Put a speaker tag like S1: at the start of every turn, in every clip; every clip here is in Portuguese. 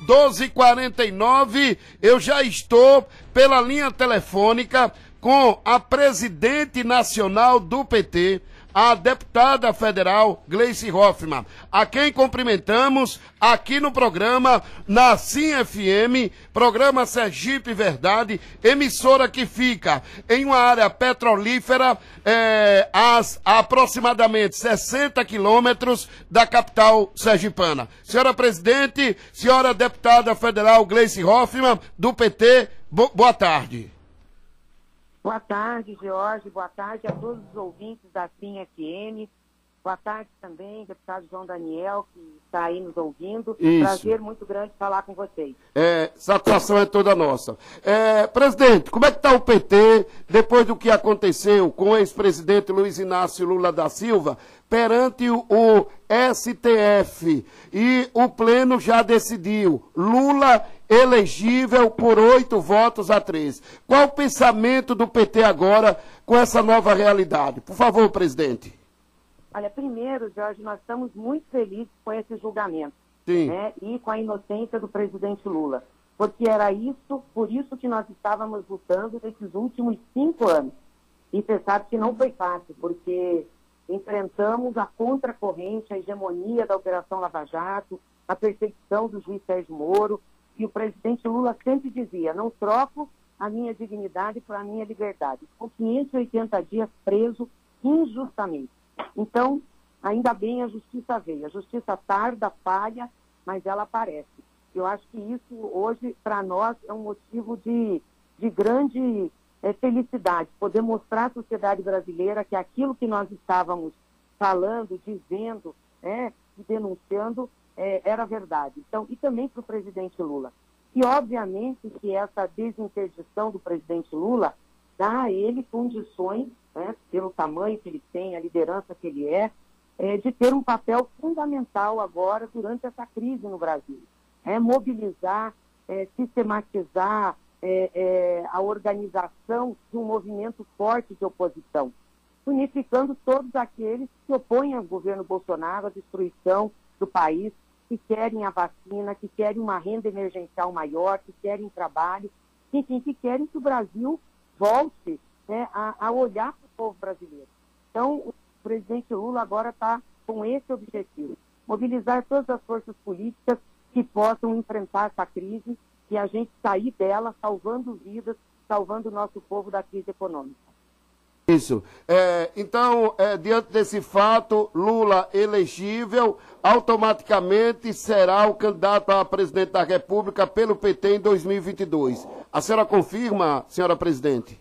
S1: 1249. Eu já estou pela linha telefônica com a presidente nacional do PT, a deputada federal Gleice Hoffmann, a quem cumprimentamos aqui no programa, na Sim FM, programa Sergipe Verdade, emissora que fica em uma área petrolífera, é, às, a aproximadamente 60 quilômetros da capital sergipana. Senhora presidente, senhora deputada federal Gleice Hoffmann, do PT, bo boa tarde.
S2: Boa tarde, Jorge. Boa tarde a todos os ouvintes da SIM FM. Boa tarde também, deputado João Daniel, que está aí nos ouvindo. Isso. Prazer muito grande falar com vocês.
S1: É, satisfação é toda nossa. É, presidente, como é que está o PT depois do que aconteceu com o ex-presidente Luiz Inácio Lula da Silva perante o, o STF? E o Pleno já decidiu. Lula elegível por oito votos a três. Qual o pensamento do PT agora com essa nova realidade? Por favor, presidente.
S2: Olha, primeiro, Jorge, nós estamos muito felizes com esse julgamento. Né, e com a inocência do presidente Lula. Porque era isso, por isso que nós estávamos lutando nesses últimos cinco anos. E você sabe que não foi fácil, porque enfrentamos a contracorrente, a hegemonia da Operação Lava Jato, a perseguição do juiz Sérgio Moro, e o presidente Lula sempre dizia: não troco a minha dignidade por a minha liberdade. Com 580 dias preso injustamente. Então, ainda bem a justiça veio. A justiça tarda, falha, mas ela aparece. Eu acho que isso hoje, para nós, é um motivo de, de grande é, felicidade. Poder mostrar à sociedade brasileira que aquilo que nós estávamos falando, dizendo, né, denunciando, é, era verdade. Então, e também para o presidente Lula. E, obviamente, que essa desinterdição do presidente Lula dá a ele condições, né, pelo tamanho que ele tem, a liderança que ele é, é, de ter um papel fundamental agora durante essa crise no Brasil. É mobilizar, é, sistematizar é, é, a organização de um movimento forte de oposição, unificando todos aqueles que opõem ao governo Bolsonaro, à destruição do país, que querem a vacina, que querem uma renda emergencial maior, que querem trabalho, enfim, que querem que o Brasil volte né, a, a, olhar para o povo brasileiro. Então, o presidente Lula agora está com esse objetivo: mobilizar todas as forças políticas que possam enfrentar essa crise e a gente sair dela salvando vidas, salvando o nosso povo da crise econômica.
S1: Isso. É, então, é, diante desse fato, Lula elegível, automaticamente será o candidato a presidente da República pelo PT em 2022. A senhora confirma, senhora presidente?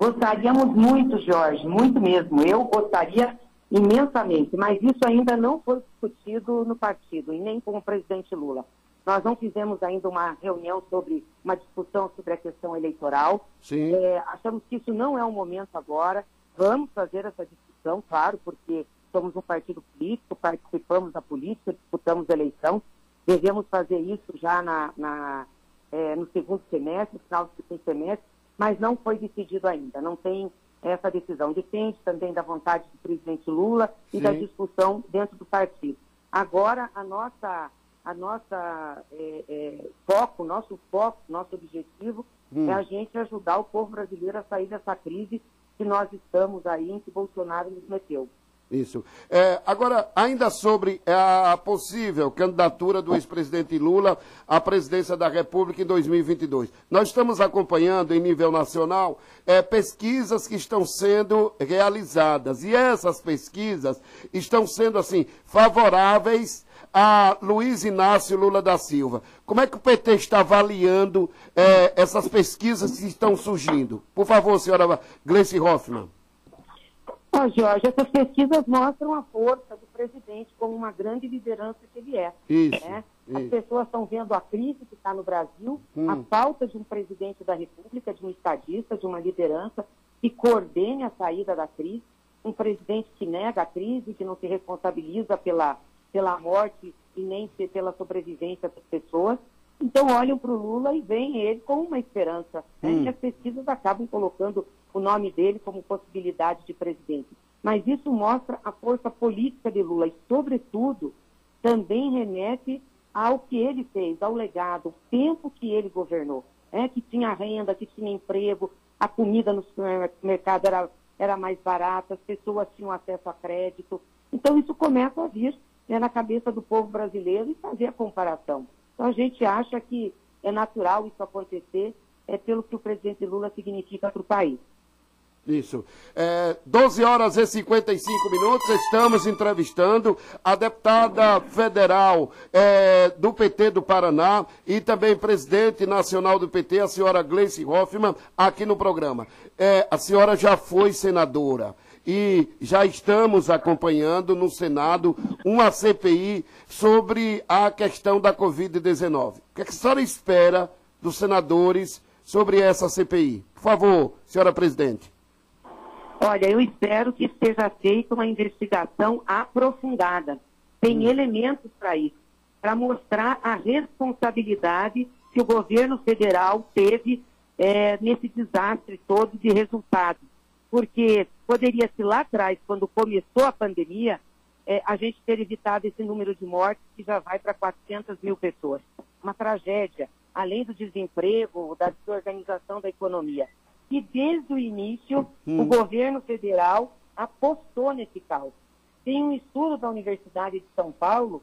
S2: Gostaríamos muito, Jorge, muito mesmo. Eu gostaria imensamente, mas isso ainda não foi discutido no partido e nem com o presidente Lula. Nós não fizemos ainda uma reunião sobre uma discussão sobre a questão eleitoral.
S1: Sim.
S2: É, achamos que isso não é o momento agora. Vamos fazer essa discussão, claro, porque somos um partido político, participamos da política, disputamos a eleição. Devemos fazer isso já na, na é, no segundo semestre, final do segundo semestre, mas não foi decidido ainda. Não tem essa decisão. Depende também da vontade do presidente Lula e Sim. da discussão dentro do partido. Agora, a nossa a nossa é, é, foco, nosso foco, nosso objetivo hum. é a gente ajudar o povo brasileiro a sair dessa crise que nós estamos aí, em que Bolsonaro nos meteu.
S1: Isso. É, agora, ainda sobre a possível candidatura do ex-presidente Lula à presidência da República em 2022. Nós estamos acompanhando, em nível nacional, é, pesquisas que estão sendo realizadas. E essas pesquisas estão sendo, assim, favoráveis a Luiz Inácio Lula da Silva. Como é que o PT está avaliando é, essas pesquisas que estão surgindo? Por favor, senhora Gleice Hoffmann.
S2: Ó, Jorge, essas pesquisas mostram a força do presidente como uma grande liderança que ele é.
S1: Isso,
S2: né? As pessoas estão vendo a crise que está no Brasil, hum. a falta de um presidente da República, de um estadista, de uma liderança que coordene a saída da crise, um presidente que nega a crise, que não se responsabiliza pela pela morte e nem pela sobrevivência das pessoas. Então olham para o Lula e veem ele como uma esperança. Né? Hum. E as pesquisas acabam colocando o nome dele como possibilidade de presidente. Mas isso mostra a força política de Lula e, sobretudo, também remete ao que ele fez, ao legado, o tempo que ele governou, né? que tinha renda, que tinha emprego, a comida no supermercado era, era mais barata, as pessoas tinham acesso a crédito. Então, isso começa a vir né, na cabeça do povo brasileiro e fazer a comparação. Então, a gente acha que é natural isso acontecer, é pelo que o presidente Lula significa para o país.
S1: Isso. É, 12 horas e 55 minutos, estamos entrevistando a deputada federal é, do PT do Paraná e também presidente nacional do PT, a senhora Gleice Hoffmann, aqui no programa. É, a senhora já foi senadora e já estamos acompanhando no Senado uma CPI sobre a questão da Covid-19. O que, é que a senhora espera dos senadores sobre essa CPI? Por favor, senhora presidente.
S2: Olha, eu espero que seja feita uma investigação aprofundada. Tem hum. elementos para isso, para mostrar a responsabilidade que o governo federal teve é, nesse desastre todo de resultados. Porque poderia se lá atrás, quando começou a pandemia, é, a gente ter evitado esse número de mortes que já vai para 400 mil pessoas. Uma tragédia, além do desemprego, da desorganização da economia que desde o início hum. o governo federal apostou nesse caos. Tem um estudo da Universidade de São Paulo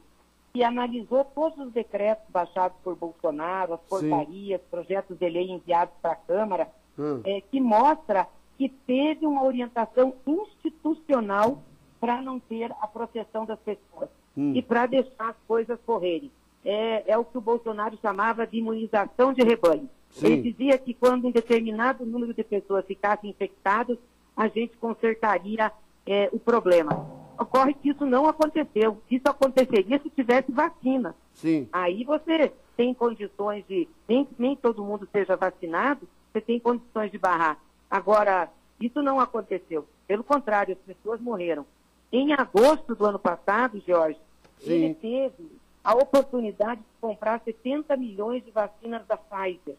S2: que analisou todos os decretos baixados por Bolsonaro, as portarias, Sim. projetos de lei enviados para a Câmara, hum. é, que mostra que teve uma orientação institucional para não ter a proteção das pessoas hum. e para deixar as coisas correrem. É, é o que o Bolsonaro chamava de imunização de rebanho. Sim. Ele dizia que quando um determinado número de pessoas ficassem infectadas, a gente consertaria é, o problema. Ocorre que isso não aconteceu. Isso aconteceria se tivesse vacina. Sim. Aí você tem condições de. Nem, nem todo mundo seja vacinado, você tem condições de barrar. Agora, isso não aconteceu. Pelo contrário, as pessoas morreram. Em agosto do ano passado, Jorge, Sim. ele teve a oportunidade de comprar 70 milhões de vacinas da Pfizer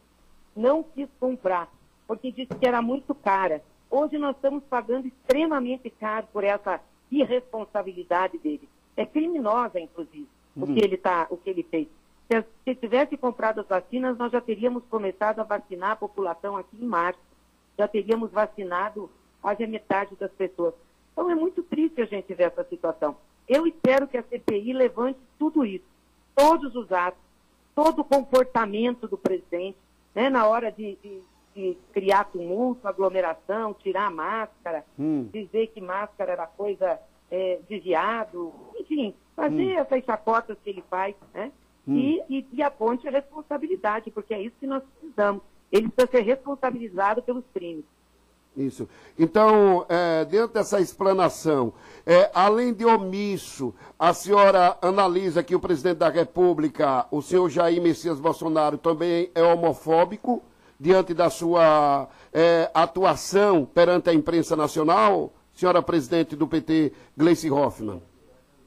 S2: não quis comprar, porque disse que era muito cara. Hoje nós estamos pagando extremamente caro por essa irresponsabilidade dele. É criminosa, inclusive, uhum. o, que ele tá, o que ele fez. Se, se tivesse comprado as vacinas, nós já teríamos começado a vacinar a população aqui em março. Já teríamos vacinado quase a metade das pessoas. Então é muito triste a gente ver essa situação. Eu espero que a CPI levante tudo isso, todos os atos, todo o comportamento do presidente, né, na hora de, de, de, criar tumulto, aglomeração, tirar a máscara, hum. dizer que máscara era coisa é, de viado, enfim, fazer hum. essas chacotas que ele faz, né? Hum. E, e, e aponte a responsabilidade, porque é isso que nós precisamos. Ele precisa ser responsabilizado pelos crimes.
S1: Isso. Então, é, dentro dessa explanação, é, além de omisso, a senhora analisa que o presidente da República, o senhor Jair Messias Bolsonaro, também é homofóbico diante da sua é, atuação perante a imprensa nacional, senhora presidente do PT, Gleice Hoffmann?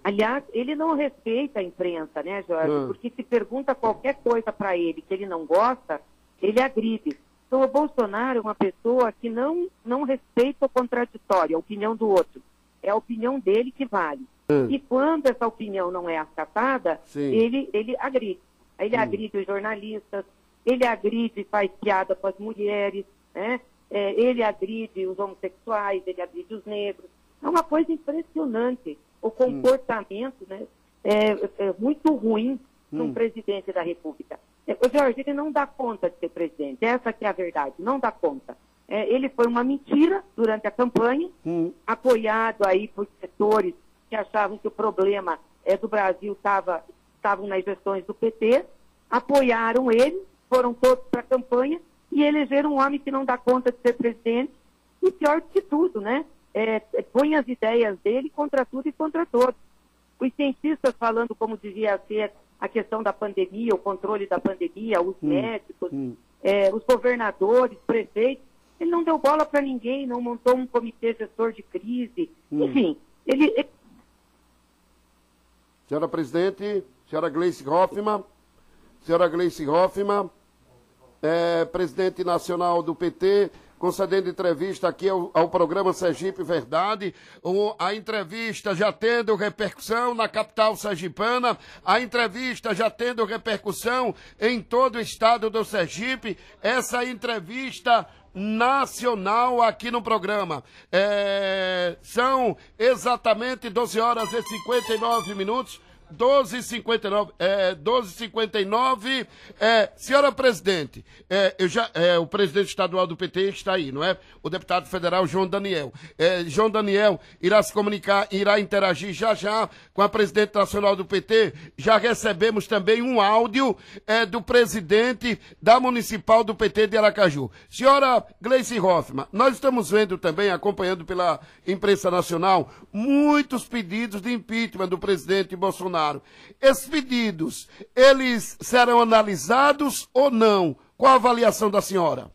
S2: Aliás, ele não respeita a imprensa, né, Jorge? Ah. Porque se pergunta qualquer coisa para ele que ele não gosta, ele agride. Então, o Bolsonaro é uma pessoa que não, não respeita o contraditório, a opinião do outro. É a opinião dele que vale. Hum. E quando essa opinião não é acatada, ele, ele agride. Ele hum. agride os jornalistas, ele agride e faz piada com as mulheres, né? É, ele agride os homossexuais, ele agride os negros. É uma coisa impressionante. O hum. comportamento né, é, é muito ruim de um hum. presidente da República. É, o Jorge, ele não dá conta de ser presidente. Essa que é a verdade, não dá conta. É, ele foi uma mentira durante a campanha, hum. apoiado aí por setores que achavam que o problema é, do Brasil estava estavam nas gestões do PT, apoiaram ele, foram todos para a campanha e elegeram um homem que não dá conta de ser presidente e pior que tudo, né? É, é, põe as ideias dele contra tudo e contra todos. Os cientistas falando como devia ser a questão da pandemia, o controle da pandemia, os hum, médicos, hum. É, os governadores, prefeitos. Ele não deu bola para ninguém, não montou um comitê gestor de crise. Hum. Enfim, ele, ele...
S1: Senhora presidente, senhora Gleice Hoffmann, senhora Gleice Hoffmann, é, presidente nacional do PT, concedendo entrevista aqui ao, ao programa Sergipe Verdade. O, a entrevista já tendo repercussão na capital sergipana, a entrevista já tendo repercussão em todo o estado do Sergipe. Essa entrevista nacional aqui no programa. É, são exatamente 12 horas e 59 minutos. 12h59, é, 12h59, é, senhora presidente, é, eu já, é, o presidente estadual do PT está aí, não é? O deputado federal João Daniel. É, João Daniel irá se comunicar, irá interagir já já com a presidente nacional do PT. Já recebemos também um áudio é, do presidente da municipal do PT de Aracaju. Senhora Gleice Hoffmann, nós estamos vendo também, acompanhando pela imprensa nacional, muitos pedidos de impeachment do presidente Bolsonaro. Bolsonaro. Esses pedidos, eles serão analisados ou não? Qual a avaliação da senhora?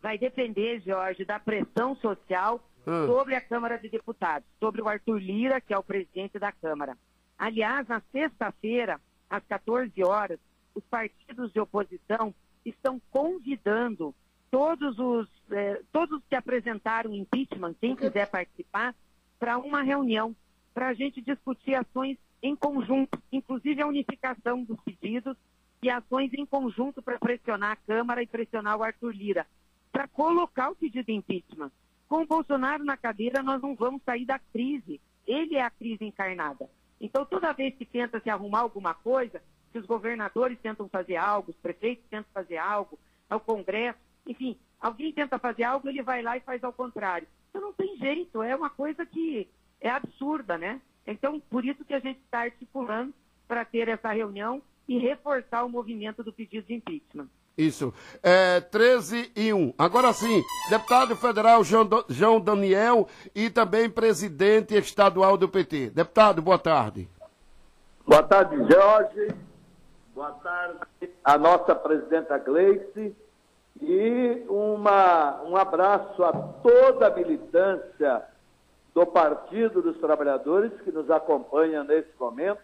S2: Vai depender, Jorge, da pressão social hum. sobre a Câmara de Deputados, sobre o Arthur Lira, que é o presidente da Câmara. Aliás, na sexta-feira, às 14 horas, os partidos de oposição estão convidando todos os, eh, todos que apresentaram impeachment, quem quiser participar, para uma reunião, para a gente discutir ações em conjunto, inclusive a unificação dos pedidos e ações em conjunto para pressionar a Câmara e pressionar o Arthur Lira, para colocar o pedido de impeachment. Com o Bolsonaro na cadeira, nós não vamos sair da crise. Ele é a crise encarnada. Então, toda vez que tenta se arrumar alguma coisa, que os governadores tentam fazer algo, os prefeitos tentam fazer algo, o Congresso, enfim, alguém tenta fazer algo, ele vai lá e faz ao contrário. Então, não tem jeito, é uma coisa que é absurda, né? Então, por isso que a gente está articulando para ter essa reunião e reforçar o movimento do pedido de impeachment.
S1: Isso. É, 13 e 1. Agora sim, deputado federal João, João Daniel e também presidente estadual do PT. Deputado, boa tarde.
S3: Boa tarde, Jorge. Boa tarde a nossa presidenta Gleice. E uma, um abraço a toda a militância do Partido dos Trabalhadores, que nos acompanha nesse momento,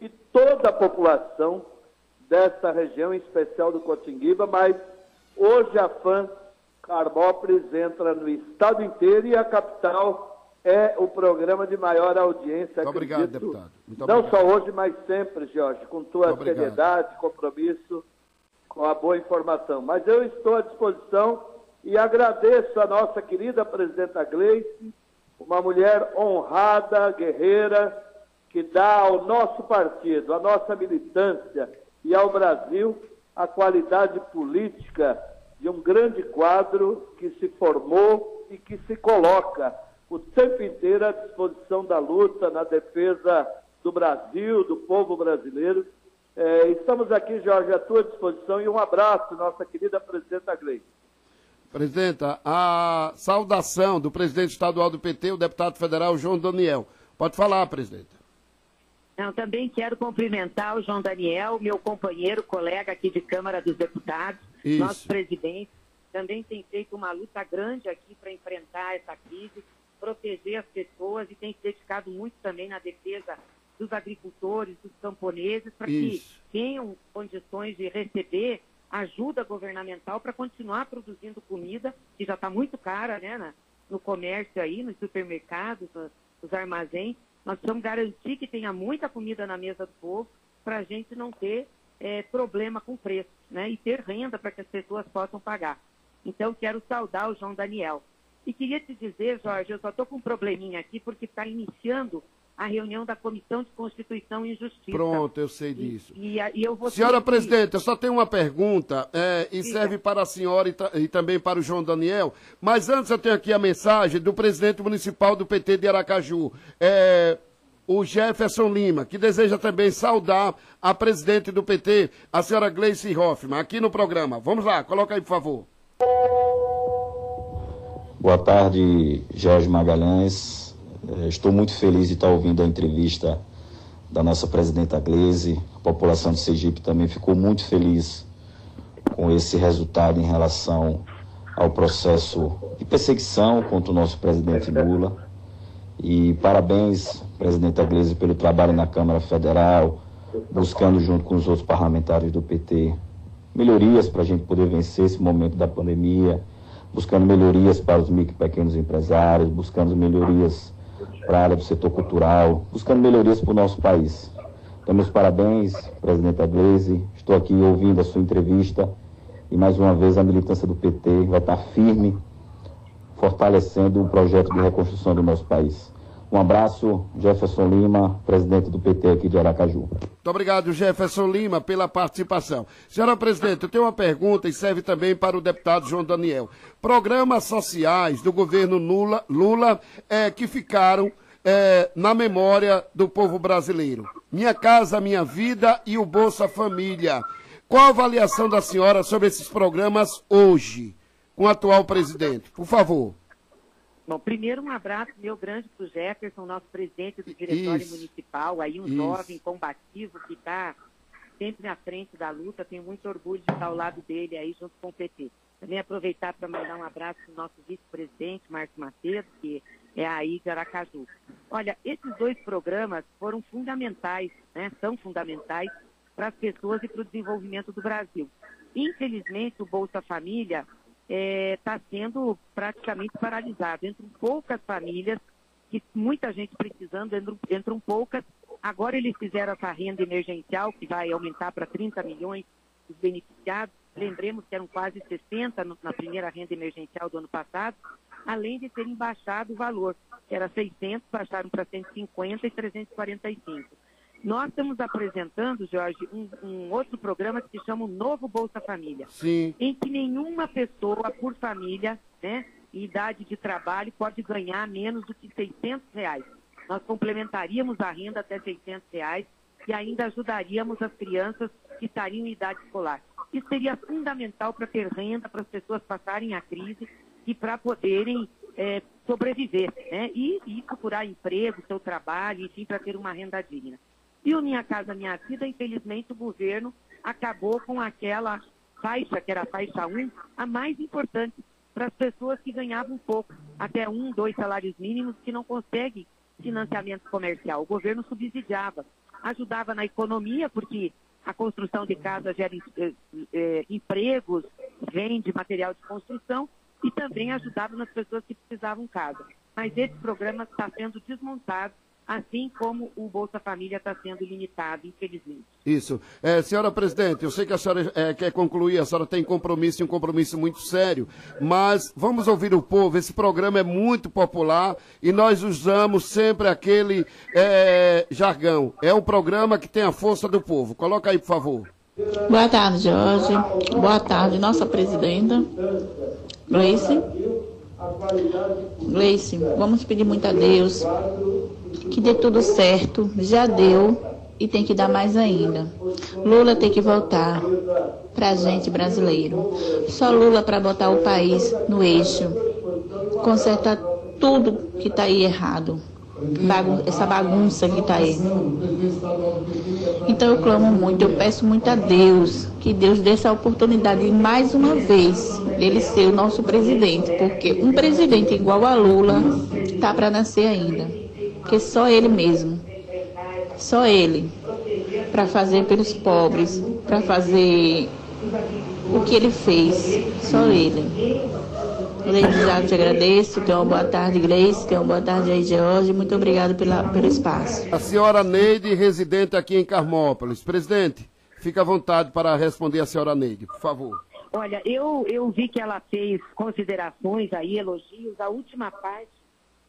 S3: e toda a população dessa região, em especial do Cotinguiba, mas hoje a FAM Carbópolis entra no estado inteiro e a capital é o programa de maior audiência.
S1: Muito obrigado, deputado. Muito
S3: não obrigado. só hoje, mas sempre, Jorge, com tua seriedade, compromisso, com a boa informação. Mas eu estou à disposição e agradeço a nossa querida presidenta Gleice, uma mulher honrada, guerreira, que dá ao nosso partido, à nossa militância e ao Brasil a qualidade política de um grande quadro que se formou e que se coloca o tempo inteiro à disposição da luta na defesa do Brasil, do povo brasileiro. É, estamos aqui, Jorge, à tua disposição e um abraço, nossa querida presidenta Gleice.
S1: Presidenta, a saudação do presidente estadual do PT, o deputado federal João Daniel. Pode falar, presidenta.
S2: Não, também quero cumprimentar o João Daniel, meu companheiro, colega aqui de Câmara dos Deputados, Isso. nosso presidente. Também tem feito uma luta grande aqui para enfrentar essa crise, proteger as pessoas e tem se dedicado muito também na defesa dos agricultores, dos camponeses, para que tenham condições de receber ajuda governamental para continuar produzindo comida, que já está muito cara né, no comércio aí, nos supermercados, nos armazéns. Nós precisamos garantir que tenha muita comida na mesa do povo para a gente não ter é, problema com preço né, e ter renda para que as pessoas possam pagar. Então, quero saudar o João Daniel. E queria te dizer, Jorge, eu só estou com um probleminha aqui porque está iniciando a reunião da Comissão de Constituição e Justiça.
S1: Pronto, eu sei disso. E, e, e eu vou Senhora Presidente, eu só tenho uma pergunta, é, e serve para a senhora e, e, também para o João Daniel, mas antes eu tenho aqui a mensagem do presidente municipal do PT de Aracaju, é, o Jefferson Lima, que deseja também saudar a presidente do PT, a senhora Gleice Hoffmann, aqui no programa. Vamos lá, coloca aí, por favor.
S4: Boa tarde, Jorge Magalhães, é, estou muito feliz de estar ouvindo a entrevista da nossa presidenta Gleise. A população de Sergipe também ficou muito feliz com esse resultado em relação ao processo de perseguição contra o nosso presidente Lula. E parabéns, presidenta Gleise, pelo trabalho na Câmara Federal, buscando junto com os outros parlamentares do PT melhorias para a gente poder vencer esse momento da pandemia, buscando melhorias para os micro e pequenos empresários, buscando melhorias para a área do setor cultural, buscando melhorias para o nosso país. Então, meus parabéns, presidente Gleisi. Estou aqui ouvindo a sua entrevista e, mais uma vez, a militância do PT vai estar firme, fortalecendo o projeto de reconstrução do nosso país. Um abraço, Jefferson Lima, presidente do PT aqui de Aracaju.
S1: Muito obrigado, Jefferson Lima, pela participação. Senhora presidente, eu tenho uma pergunta e serve também para o deputado João Daniel. Programas sociais do governo Lula, Lula é, que ficaram é, na memória do povo brasileiro. Minha Casa Minha Vida e o Bolsa Família. Qual a avaliação da senhora sobre esses programas hoje, com o atual presidente? Por favor.
S2: Bom, primeiro um abraço meu grande para o Jefferson, nosso presidente do Diretório Isso. Municipal, aí um Isso. jovem combativo que está sempre na frente da luta. Tenho muito orgulho de estar ao lado dele aí junto com o PT. Também aproveitar para mandar um abraço para o nosso vice-presidente, Márcio Macedo, que é aí de Aracaju. Olha, esses dois programas foram fundamentais, né? São fundamentais para as pessoas e para o desenvolvimento do Brasil. Infelizmente, o Bolsa Família está é, tá sendo praticamente paralisado. Entram poucas famílias, que muita gente precisando, entram, entram poucas. Agora eles fizeram essa renda emergencial, que vai aumentar para 30 milhões os beneficiados. Lembremos que eram quase 60 no, na primeira renda emergencial do ano passado, além de terem baixado o valor, que era 600, baixaram para 150 e 345. Nós estamos apresentando, Jorge, um, um, outro programa que se chama o Novo Bolsa Família.
S1: Sim.
S2: Em que nenhuma pessoa por família, né, em idade de trabalho, pode ganhar menos do que 600 reais. Nós complementaríamos a renda até 600 reais e ainda ajudaríamos as crianças que estariam em idade escolar. Isso seria fundamental para ter renda, para as pessoas passarem a crise e para poderem é, sobreviver, né? E, e procurar emprego, seu trabalho, enfim, para ter uma renda digna. E o Minha Casa Minha Vida, infelizmente, o governo acabou com aquela faixa, que era a faixa 1, a mais importante para as pessoas que ganhavam pouco, até um, dois salários mínimos, que não conseguem financiamento comercial. O governo subsidiava, ajudava na economia, porque a construção de casas gera eh, eh, empregos, vende material de construção e também ajudava nas pessoas que precisavam casa. Mas esse programa está sendo desmontado assim como o Bolsa Família está sendo limitado, infelizmente.
S1: Isso. É, senhora presidente, eu sei que a senhora é, quer concluir, a senhora tem compromisso e um compromisso muito sério, mas vamos ouvir o povo. Esse programa é muito popular e nós usamos sempre aquele é, jargão. É o programa que tem a força do povo. Coloca aí, por favor.
S5: Boa tarde, Jorge. Boa tarde, nossa presidenta. Gleice. Gleice, vamos pedir muito a Deus que dê tudo certo, já deu e tem que dar mais ainda. Lula tem que voltar para gente brasileiro. Só Lula para botar o país no eixo, consertar tudo que está aí errado. Bagun essa bagunça que está aí. Então eu clamo muito, eu peço muito a Deus que Deus dê essa oportunidade mais uma vez dele ser o nosso presidente, porque um presidente igual a Lula tá para nascer ainda porque só Ele mesmo, só Ele, para fazer pelos pobres, para fazer o que Ele fez, só Ele. Já te agradeço, tenha uma boa tarde, Gleice, tenha uma boa tarde aí, George, muito obrigado pela, pelo espaço.
S1: A senhora Neide, residente aqui em Carmópolis. Presidente, fica à vontade para responder a senhora Neide, por favor.
S2: Olha, eu, eu vi que ela fez considerações aí, elogios. A última parte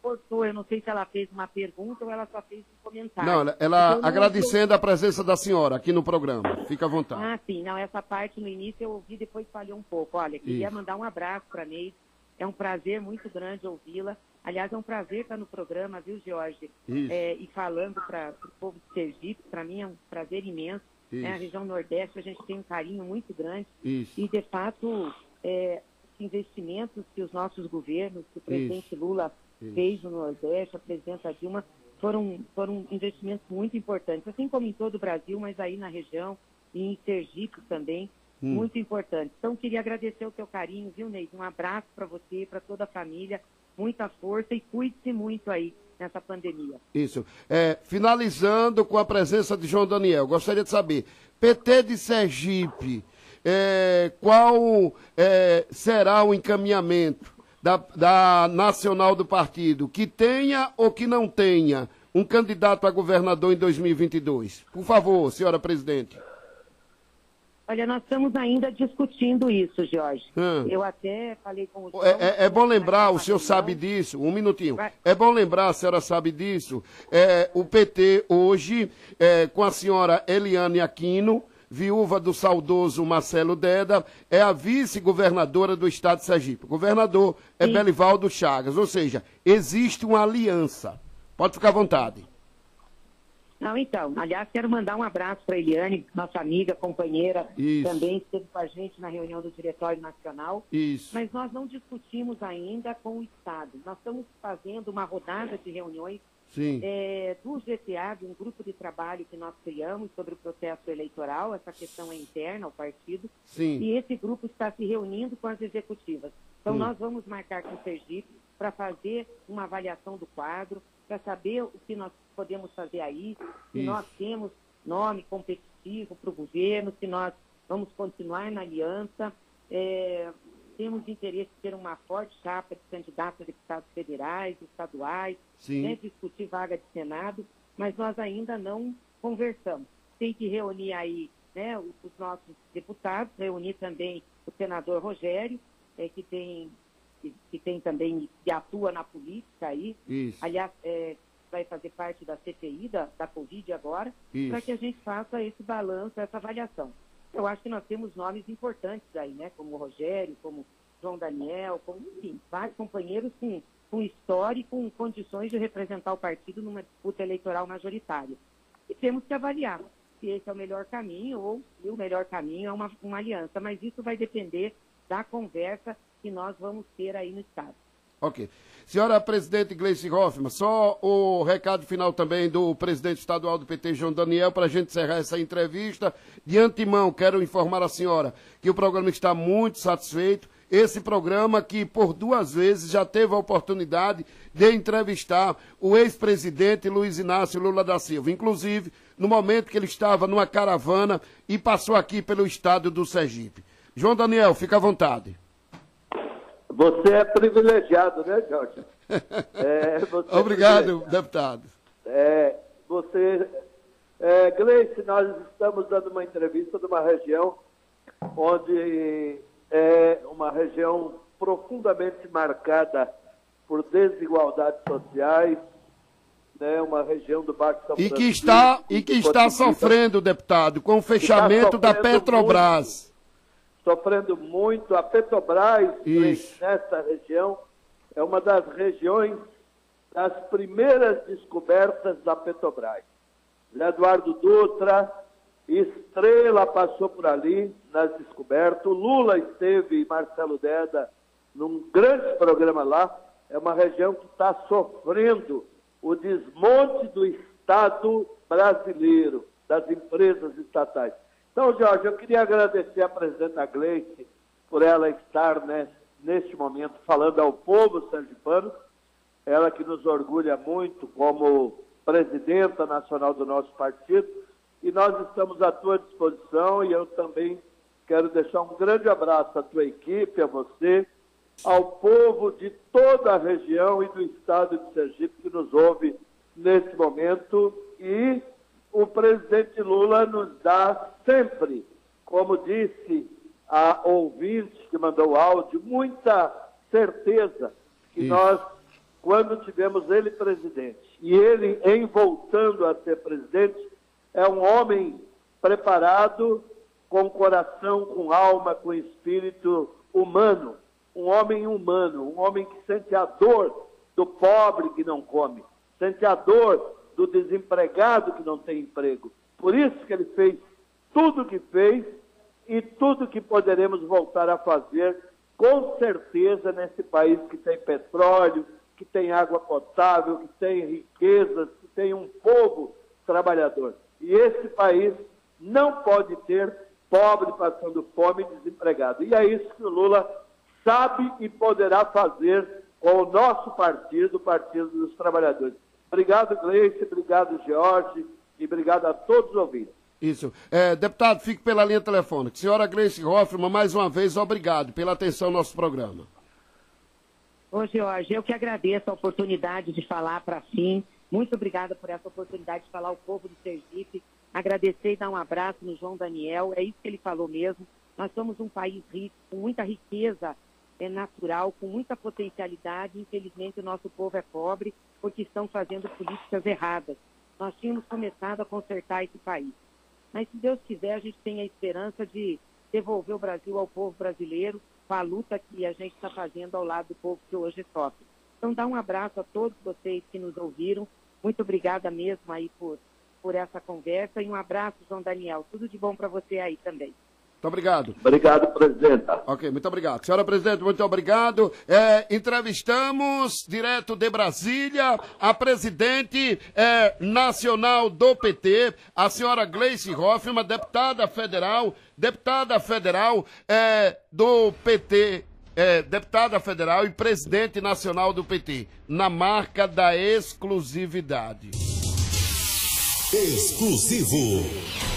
S2: cortou. Eu não sei se ela fez uma pergunta ou ela só fez um comentário.
S1: Não, ela então, agradecendo a presença da senhora aqui no programa. Fica à vontade.
S2: Ah, sim. Não, essa parte no início eu ouvi, depois falhou um pouco. Olha, queria Isso. mandar um abraço para a Neide. É um prazer muito grande ouvi-la. Aliás, é um prazer estar no programa, viu, Jorge? É, e falando para o povo de Sergipe, para mim é um prazer imenso. Né? A região Nordeste, a gente tem um carinho muito grande.
S1: Isso.
S2: E, de fato, é, investimentos que os nossos governos, que o presidente Isso. Lula fez no Nordeste, a presidenta Dilma, foram, foram investimentos muito importantes, assim como em todo o Brasil, mas aí na região e em Sergipe também, hum. muito importante. Então, queria agradecer o teu carinho, viu, Neide? Um abraço para você, para toda a família, muita força e cuide-se muito aí nessa pandemia.
S1: Isso. É, finalizando com a presença de João Daniel, gostaria de saber, PT de Sergipe é, qual é, será o encaminhamento da, da nacional do partido, que tenha ou que não tenha um candidato a governador em 2022? Por favor, senhora presidente.
S2: Olha, nós estamos ainda discutindo isso, Jorge. Hum. Eu até falei com o
S1: senhor. É, é, é bom lembrar, o senhor sabe disso, um minutinho. Vai. É bom lembrar, a senhora sabe disso, é, o PT hoje, é, com a senhora Eliane Aquino, viúva do saudoso Marcelo Deda, é a vice-governadora do estado de Sergipe. O governador é Sim. Belivaldo Chagas, ou seja, existe uma aliança. Pode ficar à vontade.
S2: Não, então, aliás, quero mandar um abraço para a Eliane, nossa amiga, companheira, Isso. também esteve com a gente na reunião do Diretório Nacional.
S1: Isso.
S2: Mas nós não discutimos ainda com o Estado. Nós estamos fazendo uma rodada de reuniões é, do GTA, de um grupo de trabalho que nós criamos sobre o processo eleitoral. Essa questão é interna ao partido.
S1: Sim.
S2: E esse grupo está se reunindo com as executivas. Então, nós vamos marcar com o Sergipe para fazer uma avaliação do quadro, para saber o que nós podemos fazer aí, se Isso. nós temos nome competitivo para o governo, se nós vamos continuar na aliança. É, temos interesse em ter uma forte chapa de candidatos a deputados federais, estaduais, né, discutir vaga de Senado, mas nós ainda não conversamos. Tem que reunir aí né, os nossos deputados, reunir também o senador Rogério, é, que tem que, que, tem também, que atua na política aí.
S1: Isso.
S2: Aliás, é, vai fazer parte da CPI, da, da Covid agora, para que a gente faça esse balanço, essa avaliação. Eu acho que nós temos nomes importantes aí, né? Como o Rogério, como João Daniel, como, enfim, vários companheiros com, com história e com condições de representar o partido numa disputa eleitoral majoritária. E temos que avaliar se esse é o melhor caminho ou se o melhor caminho é uma, uma aliança. Mas isso vai depender da conversa que nós vamos ter aí no Estado.
S1: Ok. Senhora presidente Gleice Hoffmann, só o recado final também do presidente estadual do PT, João Daniel, para a gente encerrar essa entrevista. De antemão, quero informar a senhora que o programa está muito satisfeito. Esse programa que por duas vezes já teve a oportunidade de entrevistar o ex-presidente Luiz Inácio Lula da Silva, inclusive no momento que ele estava numa caravana e passou aqui pelo estado do Sergipe. João Daniel, fica à vontade.
S3: Você é privilegiado, né, Jorge?
S1: É, é Obrigado, é deputado.
S3: É, você. É, Gleice, nós estamos dando uma entrevista de uma região onde é uma região profundamente marcada por desigualdades sociais, né, uma região do Baixo São
S1: e que está E que está sofrendo, deputado, com o fechamento da Petrobras.
S3: Muito sofrendo muito. A Petrobras, nessa região, é uma das regiões das primeiras descobertas da Petrobras. Eduardo Dutra, Estrela passou por ali nas descobertas, Lula esteve e Marcelo Deda num grande programa lá. É uma região que está sofrendo o desmonte do Estado brasileiro, das empresas estatais. Então, Jorge, eu queria agradecer à presidenta Gleice por ela estar né, neste momento falando ao povo sergipano, ela que nos orgulha muito como presidenta nacional do nosso partido, e nós estamos à tua disposição e eu também quero deixar um grande abraço à tua equipe, a você, ao povo de toda a região e do estado de Sergipe que nos ouve nesse momento. E o presidente Lula nos dá sempre, como disse a ouvinte que mandou o áudio, muita certeza que Isso. nós, quando tivemos ele presidente, e ele em voltando a ser presidente, é um homem preparado, com coração, com alma, com espírito humano, um homem humano, um homem que sente a dor do pobre que não come, sente a dor do desempregado que não tem emprego. Por isso que ele fez tudo o que fez e tudo que poderemos voltar a fazer, com certeza, nesse país que tem petróleo, que tem água potável, que tem riquezas, que tem um povo trabalhador. E esse país não pode ter pobre passando fome e desempregado. E é isso que o Lula sabe e poderá fazer com o nosso partido, o Partido dos Trabalhadores. Obrigado, Gleice, obrigado, Jorge, e obrigado a todos os ouvintes.
S1: Isso. É, deputado, fique pela linha telefônica. Senhora Gleice Hoffman, mais uma vez, obrigado pela atenção ao nosso programa.
S2: Ô, Jorge, eu que agradeço a oportunidade de falar para a FIM. Muito obrigada por essa oportunidade de falar ao povo do Sergipe. Agradecer e dar um abraço no João Daniel. É isso que ele falou mesmo. Nós somos um país rico, com muita riqueza é natural, com muita potencialidade. Infelizmente, o nosso povo é pobre porque estão fazendo políticas erradas. Nós tínhamos começado a consertar esse país. Mas, se Deus quiser, a gente tem a esperança de devolver o Brasil ao povo brasileiro com a luta que a gente está fazendo ao lado do povo que hoje sofre. Então, dá um abraço a todos vocês que nos ouviram. Muito obrigada mesmo aí por, por essa conversa. E um abraço, João Daniel. Tudo de bom para você aí também.
S1: Muito obrigado.
S3: Obrigado, presidenta.
S1: Ok, muito obrigado. Senhora presidente, muito obrigado. É, entrevistamos, direto de Brasília, a presidente é, nacional do PT, a senhora Gleice Hoffmann, deputada federal, deputada federal é, do PT, é, deputada federal e presidente nacional do PT, na marca da exclusividade.
S6: Exclusivo.